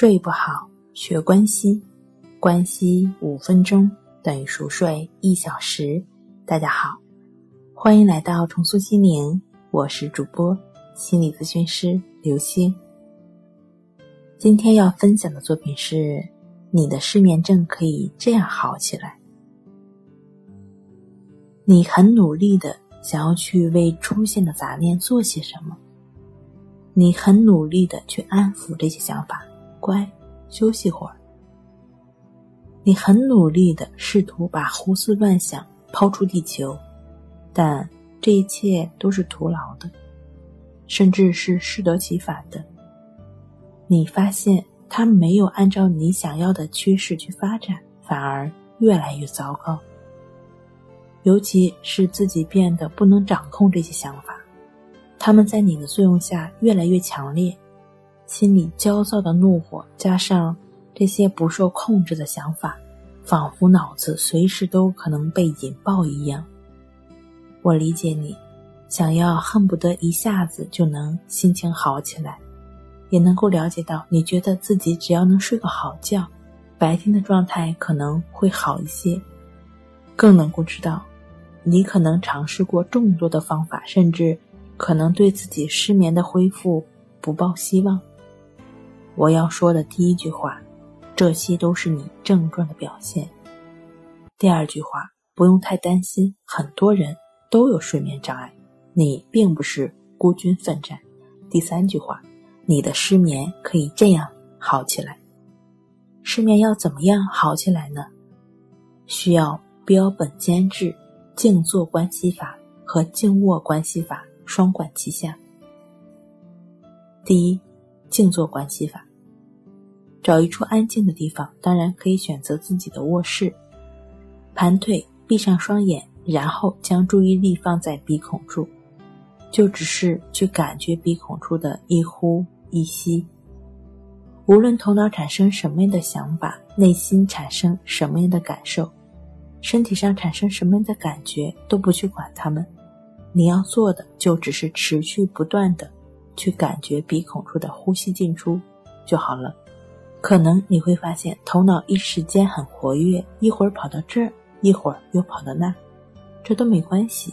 睡不好，学关西，关西五分钟等于熟睡一小时。大家好，欢迎来到重塑心灵，我是主播心理咨询师刘星。今天要分享的作品是：你的失眠症可以这样好起来。你很努力的想要去为出现的杂念做些什么，你很努力的去安抚这些想法。乖，休息会儿。你很努力的试图把胡思乱想抛出地球，但这一切都是徒劳的，甚至是适得其反的。你发现它没有按照你想要的趋势去发展，反而越来越糟糕。尤其是自己变得不能掌控这些想法，他们在你的作用下越来越强烈。心里焦躁的怒火，加上这些不受控制的想法，仿佛脑子随时都可能被引爆一样。我理解你，想要恨不得一下子就能心情好起来，也能够了解到你觉得自己只要能睡个好觉，白天的状态可能会好一些。更能够知道，你可能尝试过众多的方法，甚至可能对自己失眠的恢复不抱希望。我要说的第一句话，这些都是你症状的表现。第二句话，不用太担心，很多人都有睡眠障碍，你并不是孤军奋战。第三句话，你的失眠可以这样好起来。失眠要怎么样好起来呢？需要标本兼治、静坐观息法和静卧观息法双管齐下。第一，静坐观息法。找一处安静的地方，当然可以选择自己的卧室，盘腿闭上双眼，然后将注意力放在鼻孔处，就只是去感觉鼻孔处的一呼一吸。无论头脑产生什么样的想法，内心产生什么样的感受，身体上产生什么样的感觉，都不去管他们。你要做的就只是持续不断的去感觉鼻孔处的呼吸进出就好了。可能你会发现头脑一时间很活跃，一会儿跑到这儿，一会儿又跑到那儿，这都没关系。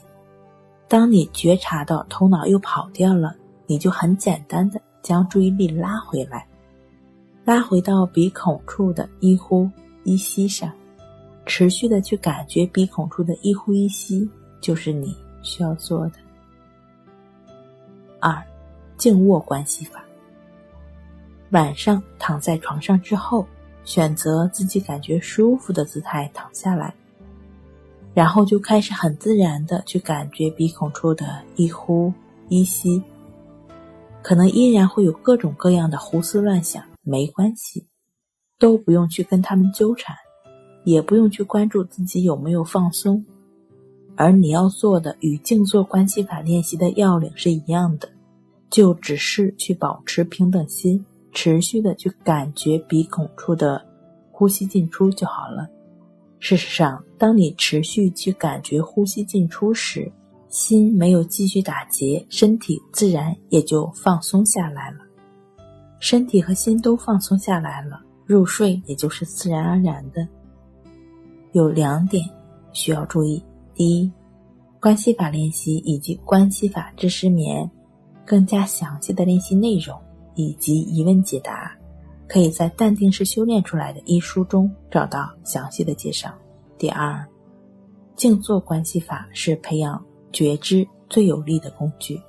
当你觉察到头脑又跑掉了，你就很简单的将注意力拉回来，拉回到鼻孔处的一呼一吸上，持续的去感觉鼻孔处的一呼一吸，就是你需要做的。二，静卧关系法。晚上躺在床上之后，选择自己感觉舒服的姿态躺下来，然后就开始很自然的去感觉鼻孔处的一呼一吸。可能依然会有各种各样的胡思乱想，没关系，都不用去跟他们纠缠，也不用去关注自己有没有放松。而你要做的与静坐关系法练习的要领是一样的，就只是去保持平等心。持续的去感觉鼻孔处的呼吸进出就好了。事实上，当你持续去感觉呼吸进出时，心没有继续打结，身体自然也就放松下来了。身体和心都放松下来了，入睡也就是自然而然的。有两点需要注意：第一，关系法练习以及关系法治失眠更加详细的练习内容。以及疑问解答，可以在《淡定是修炼出来的》一书中找到详细的介绍。第二，静坐关系法是培养觉知最有力的工具，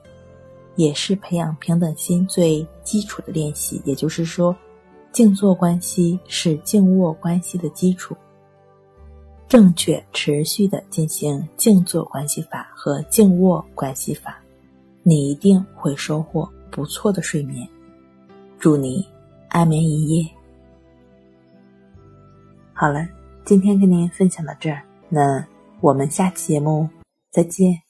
也是培养平等心最基础的练习。也就是说，静坐关系是静卧关系的基础。正确持续的进行静坐关系法和静卧关系法，你一定会收获不错的睡眠。祝你安眠一夜。好了，今天跟您分享到这儿，那我们下期节目再见。